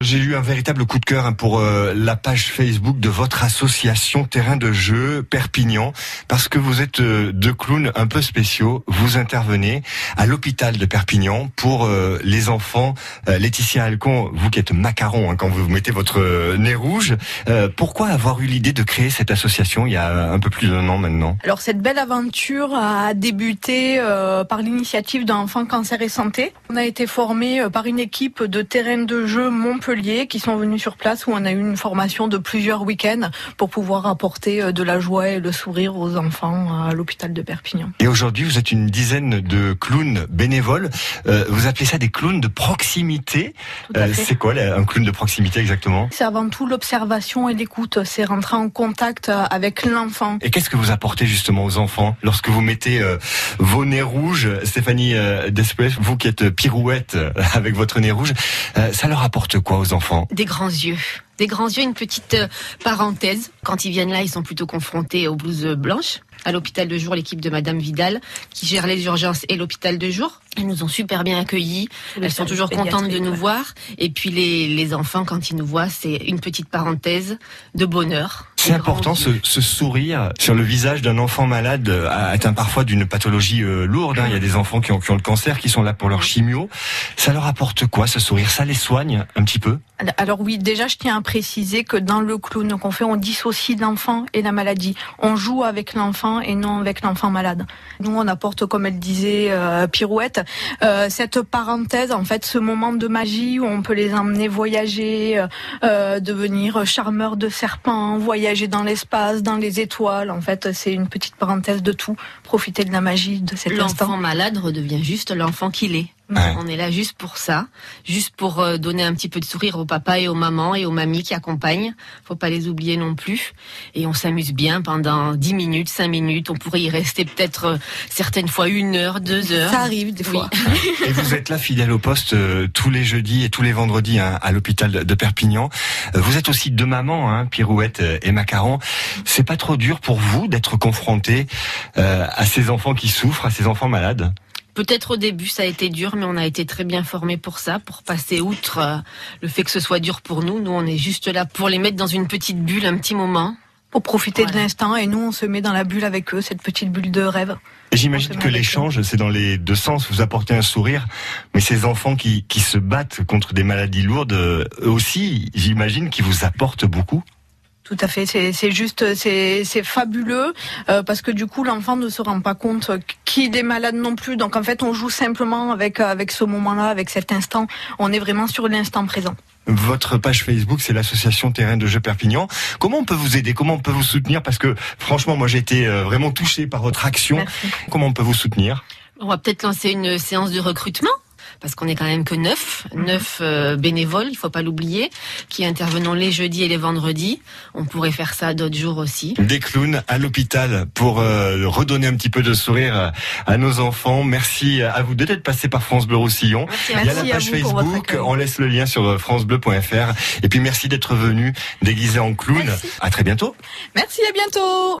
J'ai eu un véritable coup de cœur hein, pour euh, la page Facebook de votre association Terrain de jeu Perpignan parce que vous êtes euh, deux clowns un peu spéciaux. Vous intervenez à l'hôpital de Perpignan pour euh, les enfants. Laetitia Alcon, vous qui êtes macaron hein, quand vous mettez votre nez rouge, pourquoi avoir eu l'idée de créer cette association il y a un peu plus d'un an maintenant? Alors cette belle aventure a débuté par l'initiative d'Enfants Cancer et Santé. On a été formé par une équipe de terrain de jeu Montpellier qui sont venus sur place où on a eu une formation de plusieurs week-ends pour pouvoir apporter euh, de la joie et le sourire aux enfants à l'hôpital de Perpignan. Et aujourd'hui, vous êtes une dizaine de clowns bénévoles. Euh, vous appelez ça des clowns de proximité. Euh, c'est quoi un clown de proximité exactement? C'est avant tout l'observation et l'écoute. C'est rentrer en contact avec l'enfant. Et qu'est-ce que vous apportez justement aux enfants lorsque vous mettez vos nez rouges, Stéphanie Desprez, vous qui êtes pirouette avec votre nez rouge, ça leur apporte quoi? Aux enfants Des grands yeux. Des grands yeux, une petite euh, parenthèse. Quand ils viennent là, ils sont plutôt confrontés aux blouses blanches. À l'hôpital de jour, l'équipe de Madame Vidal, qui gère les urgences et l'hôpital de jour. Elles nous ont super bien accueillis. Elles sont toujours contentes de nous voir. Et puis les, les enfants, quand ils nous voient, c'est une petite parenthèse de bonheur. C'est important ce, sourire sur le visage d'un enfant malade euh, atteint parfois d'une pathologie euh, lourde. Hein. Il y a des enfants qui ont, le cancer, qui sont là pour leur chimio. Ça leur apporte quoi ce sourire? Ça les soigne un petit peu? Alors oui, déjà je tiens à préciser que dans le clown qu'on fait, on dissocie l'enfant et la maladie. On joue avec l'enfant et non avec l'enfant malade. Nous, on apporte, comme elle disait, euh, pirouette, cette parenthèse, en fait, ce moment de magie où on peut les emmener voyager, devenir charmeur de serpents, voyager dans l'espace, dans les étoiles. En fait, c'est une petite parenthèse de tout. Profiter de la magie de cet instant. L'enfant malade redevient juste l'enfant qu'il est. On est là juste pour ça, juste pour euh, donner un petit peu de sourire aux papas et aux mamans et aux mamies qui accompagnent. Faut pas les oublier non plus. Et on s'amuse bien pendant 10 minutes, 5 minutes. On pourrait y rester peut-être euh, certaines fois une heure, deux heures. Ça arrive des fois. et vous êtes là fidèle au poste euh, tous les jeudis et tous les vendredis hein, à l'hôpital de Perpignan. vous êtes aussi deux mamans, hein, Pirouette et Macaron. C'est pas trop dur pour vous d'être confronté à ces enfants qui souffrent, à ces enfants malades? Peut-être au début ça a été dur, mais on a été très bien formés pour ça, pour passer outre euh, le fait que ce soit dur pour nous. Nous, on est juste là pour les mettre dans une petite bulle un petit moment. Pour profiter de l'instant, et nous, on se met dans la bulle avec eux, cette petite bulle de rêve. J'imagine que l'échange, c'est dans les deux sens. Vous apportez un sourire, mais ces enfants qui, qui se battent contre des maladies lourdes, eux aussi, j'imagine qu'ils vous apportent beaucoup. Tout à fait, c'est juste, c'est fabuleux euh, parce que du coup l'enfant ne se rend pas compte qu'il est malade non plus. Donc en fait, on joue simplement avec avec ce moment-là, avec cet instant. On est vraiment sur l'instant présent. Votre page Facebook, c'est l'association Terrain de Jeux Perpignan. Comment on peut vous aider? Comment on peut vous soutenir? Parce que franchement, moi j'ai été euh, vraiment touché par votre action. Comment on peut vous soutenir? On va peut-être lancer une séance de recrutement parce qu'on est quand même que neuf, neuf euh, bénévoles, il faut pas l'oublier, qui intervenons les jeudis et les vendredis. On pourrait faire ça d'autres jours aussi. Des clowns à l'hôpital pour euh, redonner un petit peu de sourire à nos enfants. Merci à vous d'être passé par France Bleu Roussillon. il y a la page Facebook, on laisse le lien sur euh, francebleu.fr. Et puis merci d'être venu déguisé en clown. À très bientôt. Merci, à bientôt.